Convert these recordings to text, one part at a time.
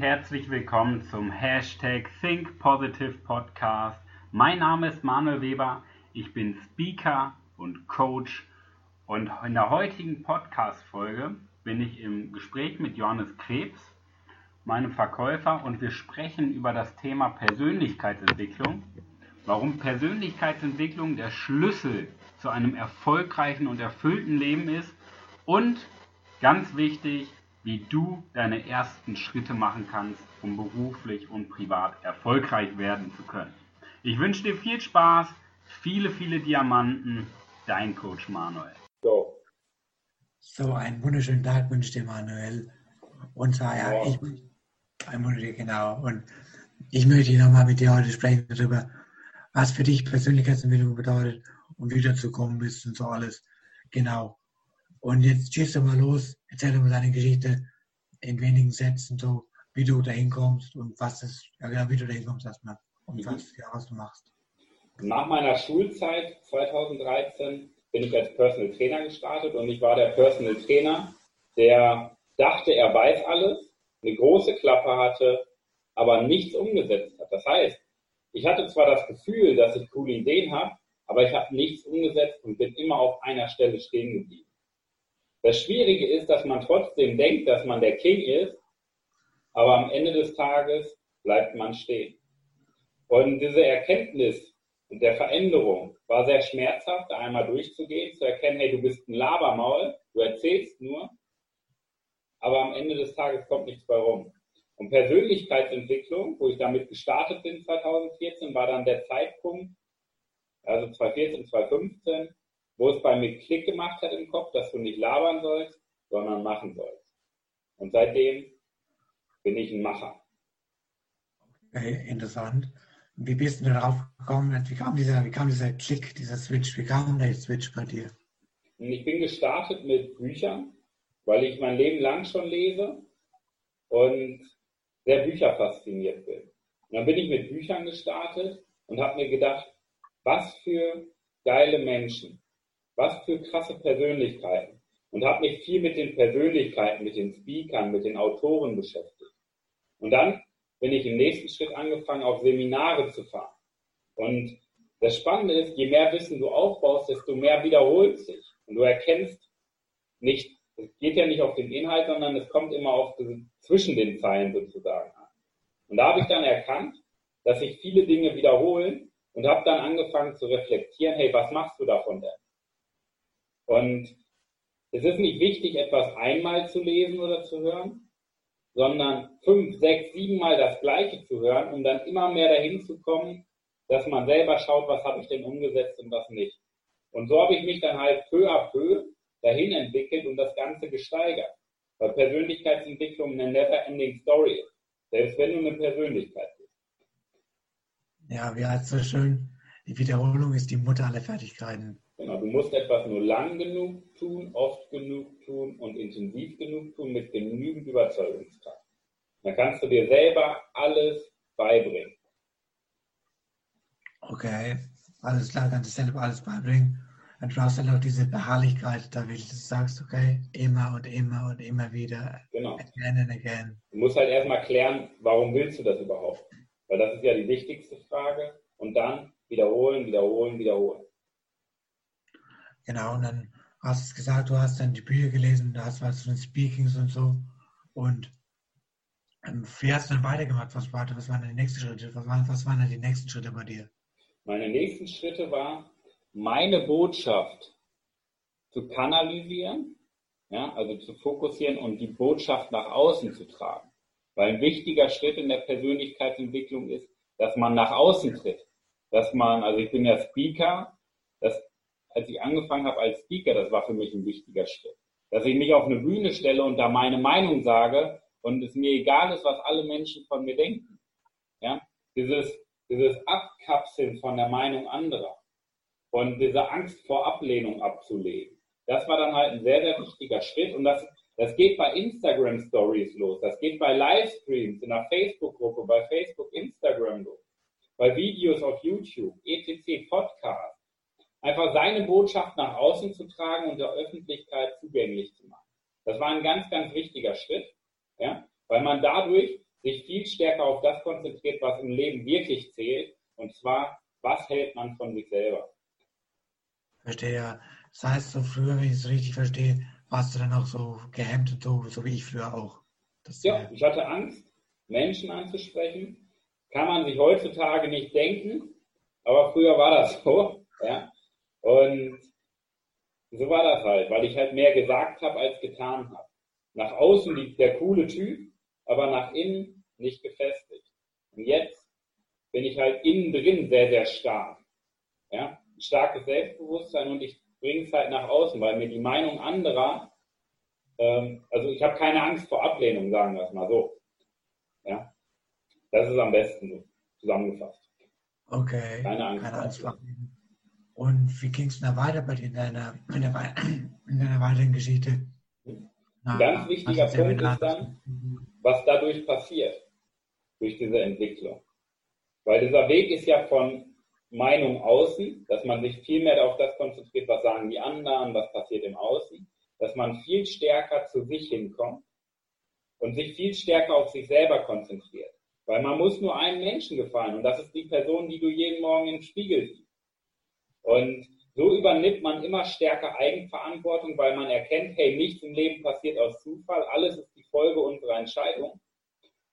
herzlich willkommen zum Hashtag Think Positive Podcast. Mein Name ist Manuel Weber, ich bin Speaker und Coach und in der heutigen Podcast-Folge bin ich im Gespräch mit Johannes Krebs, meinem Verkäufer, und wir sprechen über das Thema Persönlichkeitsentwicklung, warum Persönlichkeitsentwicklung der Schlüssel zu einem erfolgreichen und erfüllten Leben ist und ganz wichtig, wie du deine ersten Schritte machen kannst, um beruflich und privat erfolgreich werden zu können. Ich wünsche dir viel Spaß, viele, viele Diamanten, dein Coach Manuel. So. So, einen wunderschönen Tag wünsche ich dir, Manuel. Und zwar, ja, ja. ich, ein Wunsch, genau. Und ich möchte nochmal mit dir heute sprechen darüber, was für dich Persönlichkeitsentwicklung bedeutet und wie du dazu gekommen bist und so alles. Genau. Und jetzt schießt du mal los, erzähl dir mal deine Geschichte in wenigen Sätzen, so wie du da hinkommst und was ist, ja genau, wie du da hinkommst erstmal und mhm. was, ja, was du machst. Nach meiner Schulzeit 2013 bin ich als Personal Trainer gestartet und ich war der Personal Trainer, der dachte, er weiß alles, eine große Klappe hatte, aber nichts umgesetzt hat. Das heißt, ich hatte zwar das Gefühl, dass ich coole Ideen habe, aber ich habe nichts umgesetzt und bin immer auf einer Stelle stehen geblieben. Das Schwierige ist, dass man trotzdem denkt, dass man der King ist, aber am Ende des Tages bleibt man stehen. Und diese Erkenntnis der Veränderung war sehr schmerzhaft, da einmal durchzugehen, zu erkennen, hey, du bist ein Labermaul, du erzählst nur, aber am Ende des Tages kommt nichts bei rum. Und Persönlichkeitsentwicklung, wo ich damit gestartet bin 2014, war dann der Zeitpunkt, also 2014, 2015, wo es bei mir Klick gemacht hat im Kopf, dass du nicht labern sollst, sondern machen sollst. Und seitdem bin ich ein Macher. Okay, interessant. Wie bist du darauf gekommen? Wie kam dieser, wie kam dieser Klick, dieser Switch? Wie kam der Switch bei dir? Ich bin gestartet mit Büchern, weil ich mein Leben lang schon lese und sehr Bücher fasziniert bin. Und dann bin ich mit Büchern gestartet und habe mir gedacht, was für geile Menschen, was für krasse Persönlichkeiten. Und habe mich viel mit den Persönlichkeiten, mit den Speakern, mit den Autoren beschäftigt. Und dann bin ich im nächsten Schritt angefangen, auf Seminare zu fahren. Und das Spannende ist, je mehr Wissen du aufbaust, desto mehr wiederholt sich. Und du erkennst nicht, es geht ja nicht auf den Inhalt, sondern es kommt immer auf zwischen den Zeilen sozusagen an. Und da habe ich dann erkannt, dass sich viele Dinge wiederholen und habe dann angefangen zu reflektieren, hey, was machst du davon denn? Und es ist nicht wichtig, etwas einmal zu lesen oder zu hören, sondern fünf, sechs, sieben Mal das Gleiche zu hören, um dann immer mehr dahin zu kommen, dass man selber schaut, was habe ich denn umgesetzt und was nicht. Und so habe ich mich dann halt peu à peu dahin entwickelt und das Ganze gesteigert. Weil Persönlichkeitsentwicklung eine never-ending Story ist. Selbst wenn du eine Persönlichkeit bist. Ja, wie heißt so schön, die Wiederholung ist die Mutter aller Fertigkeiten. Genau, du musst etwas nur lang genug tun, oft genug tun und intensiv genug tun mit genügend Überzeugungskraft. Dann kannst du dir selber alles beibringen. Okay, alles klar, kannst du selber alles beibringen. Und du hast dann auch diese Beharrlichkeit, da wie du sagst, okay, immer und immer und immer wieder. Genau. Again and again. Du musst halt erstmal klären, warum willst du das überhaupt? Weil das ist ja die wichtigste Frage. Und dann wiederholen, wiederholen, wiederholen. Genau, und dann hast du gesagt, du hast dann die Bücher gelesen, da hast was von Speakings und so. Und ähm, wie hast du dann weitergemacht? Was, war, was waren die nächsten Schritte? Was waren, was waren dann die nächsten Schritte bei dir? Meine nächsten Schritte war, meine Botschaft zu kanalisieren, ja, also zu fokussieren und die Botschaft nach außen zu tragen. Weil ein wichtiger Schritt in der Persönlichkeitsentwicklung ist, dass man nach außen tritt. Dass man, also ich bin ja Speaker, dass als ich angefangen habe als Speaker, das war für mich ein wichtiger Schritt. Dass ich mich auf eine Bühne stelle und da meine Meinung sage und es mir egal ist, was alle Menschen von mir denken. Ja, dieses, dieses Abkapseln von der Meinung anderer und diese Angst vor Ablehnung abzulegen. Das war dann halt ein sehr, sehr wichtiger Schritt und das, das geht bei Instagram Stories los, das geht bei Livestreams in der Facebook-Gruppe, bei Facebook, Instagram los, bei Videos auf YouTube, etc., Podcasts einfach seine Botschaft nach außen zu tragen und der Öffentlichkeit zugänglich zu machen. Das war ein ganz, ganz wichtiger Schritt, ja, weil man dadurch sich viel stärker auf das konzentriert, was im Leben wirklich zählt, und zwar, was hält man von sich selber. Verstehe. Das heißt, so früher, wenn ich es richtig verstehe, warst du dann auch so gehemmt und so, so wie ich früher auch. Das, ja, ich hatte Angst, Menschen anzusprechen. Kann man sich heutzutage nicht denken, aber früher war das so. Ja? Und so war das halt, weil ich halt mehr gesagt habe, als getan habe. Nach außen liegt der coole Typ, aber nach innen nicht gefestigt. Und jetzt bin ich halt innen drin sehr, sehr stark. Ja? Ein starkes Selbstbewusstsein und ich bringe es halt nach außen, weil mir die Meinung anderer, ähm, also ich habe keine Angst vor Ablehnung, sagen wir es mal so. Ja? Das ist am besten so zusammengefasst. Okay. Keine Angst. Keine Angst vor Und wie ging es da weiter bei dir in deiner, in, der, in deiner weiteren Geschichte? Ein ganz wichtiger Punkt ist dann, was dadurch passiert, durch diese Entwicklung. Weil dieser Weg ist ja von Meinung außen, dass man sich viel mehr auf das konzentriert, was sagen die anderen, was passiert im Außen, dass man viel stärker zu sich hinkommt und sich viel stärker auf sich selber konzentriert. Weil man muss nur einem Menschen gefallen und das ist die Person, die du jeden Morgen im Spiegel siehst. Und so übernimmt man immer stärker Eigenverantwortung, weil man erkennt, hey, nichts im Leben passiert aus Zufall, alles ist die Folge unserer Entscheidung.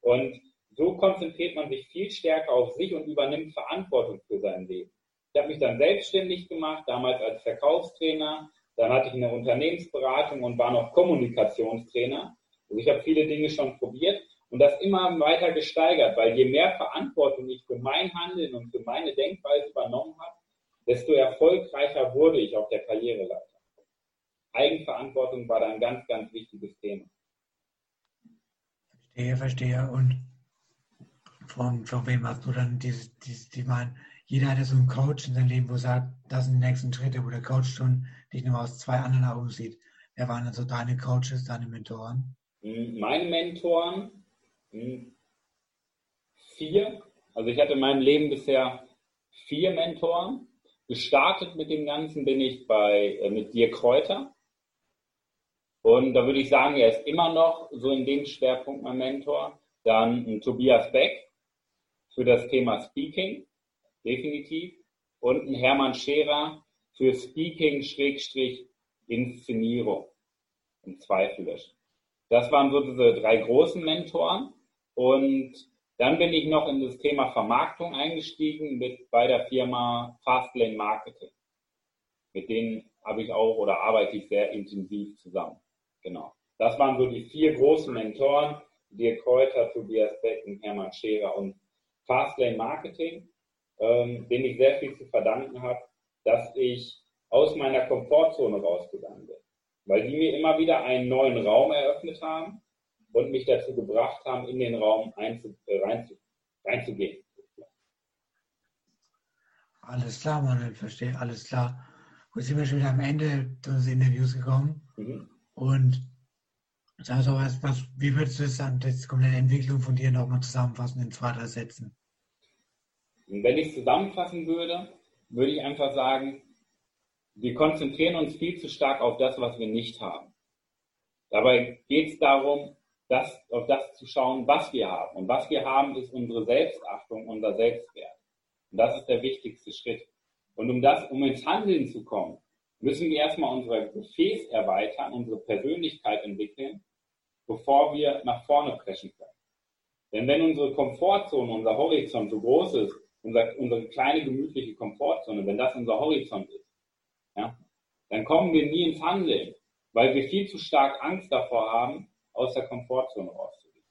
Und so konzentriert man sich viel stärker auf sich und übernimmt Verantwortung für sein Leben. Ich habe mich dann selbstständig gemacht, damals als Verkaufstrainer. Dann hatte ich eine Unternehmensberatung und war noch Kommunikationstrainer. Also ich habe viele Dinge schon probiert und das immer weiter gesteigert, weil je mehr Verantwortung ich für mein Handeln und für meine Denkweise übernommen habe, desto erfolgreicher wurde ich auf der Karriereleiter. Eigenverantwortung war da ein ganz, ganz wichtiges Thema. Verstehe, verstehe. Und von, von wem hast du dann diese, diese, die meinen, jeder hat ja so einen Coach in seinem Leben, wo sagt, das sind die nächsten Schritte, wo der Coach schon dich nur aus zwei anderen Augen sieht. Wer waren dann so deine Coaches, deine Mentoren? Hm, meine Mentoren, hm, vier. Also ich hatte in meinem Leben bisher vier Mentoren. Gestartet mit dem Ganzen bin ich bei, äh, mit Dirk Kräuter. Und da würde ich sagen, er ist immer noch so in dem Schwerpunkt mein Mentor. Dann Tobias Beck für das Thema Speaking, definitiv. Und ein Hermann Scherer für Speaking Schrägstrich Inszenierung. Im Zweifel. Das waren so diese drei großen Mentoren. Und dann bin ich noch in das Thema Vermarktung eingestiegen mit bei der Firma Fastlane Marketing. Mit denen habe ich auch oder arbeite ich sehr intensiv zusammen. Genau. Das waren so die vier großen Mentoren. Dirk Kräuter, Tobias Becken, Hermann Scherer und Fastlane Marketing, ähm, denen ich sehr viel zu verdanken habe, dass ich aus meiner Komfortzone rausgegangen bin. Weil die mir immer wieder einen neuen Raum eröffnet haben und mich dazu gebracht haben, in den Raum einzu, äh, reinzu, reinzugehen. Alles klar, Manuel, verstehe, alles klar. Gut, sind wir schon wieder am Ende des Interviews gekommen. Mhm. Und also was, was, wie würdest du dann die komplette Entwicklung von dir nochmal zusammenfassen in zwei, drei Sätzen? Wenn ich es zusammenfassen würde, würde ich einfach sagen, wir konzentrieren uns viel zu stark auf das, was wir nicht haben. Dabei geht es darum, das, auf das zu schauen, was wir haben. Und was wir haben, ist unsere Selbstachtung, unser Selbstwert. Und das ist der wichtigste Schritt. Und um das, um ins Handeln zu kommen, müssen wir erstmal unser Gefäß erweitern, unsere Persönlichkeit entwickeln, bevor wir nach vorne preschen können. Denn wenn unsere Komfortzone, unser Horizont so groß ist, unser, unsere kleine gemütliche Komfortzone, wenn das unser Horizont ist, ja, dann kommen wir nie ins Handeln, weil wir viel zu stark Angst davor haben, aus der Komfortzone rauszugehen.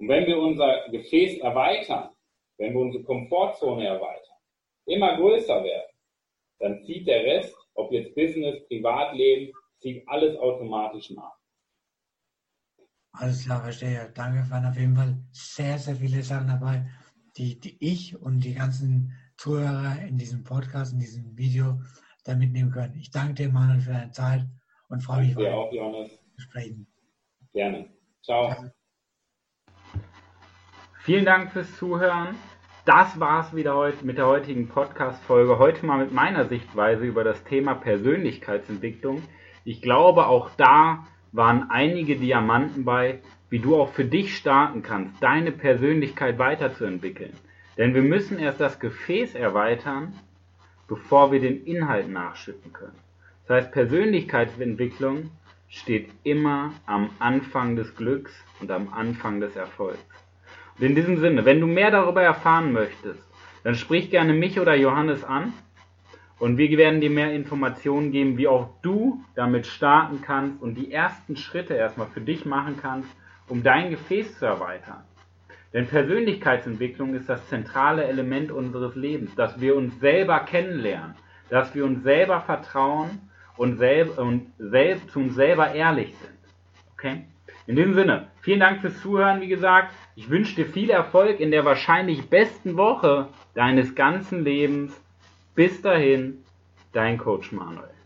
Und wenn wir unser Gefäß erweitern, wenn wir unsere Komfortzone erweitern, immer größer werden, dann zieht der Rest, ob jetzt Business, Privatleben, zieht alles automatisch nach. Alles klar, verstehe. Danke, waren auf jeden Fall sehr, sehr viele Sachen dabei, die, die ich und die ganzen Zuhörer in diesem Podcast, in diesem Video da mitnehmen können. Ich danke dir, Manuel, für deine Zeit und freue mich, weiter auch, Johannes. zu sprechen. Gerne. Ciao. Vielen Dank fürs Zuhören. Das war's wieder heute mit der heutigen Podcast-Folge. Heute mal mit meiner Sichtweise über das Thema Persönlichkeitsentwicklung. Ich glaube, auch da waren einige Diamanten bei, wie du auch für dich starten kannst, deine Persönlichkeit weiterzuentwickeln. Denn wir müssen erst das Gefäß erweitern, bevor wir den Inhalt nachschütten können. Das heißt, Persönlichkeitsentwicklung steht immer am Anfang des Glücks und am Anfang des Erfolgs. Und in diesem Sinne, wenn du mehr darüber erfahren möchtest, dann sprich gerne mich oder Johannes an und wir werden dir mehr Informationen geben, wie auch du damit starten kannst und die ersten Schritte erstmal für dich machen kannst, um dein Gefäß zu erweitern. Denn Persönlichkeitsentwicklung ist das zentrale Element unseres Lebens, dass wir uns selber kennenlernen, dass wir uns selber vertrauen und, selb und selb zu uns selber ehrlich sind. Okay? In diesem Sinne, vielen Dank fürs Zuhören, wie gesagt. Ich wünsche dir viel Erfolg in der wahrscheinlich besten Woche deines ganzen Lebens. Bis dahin, dein Coach Manuel.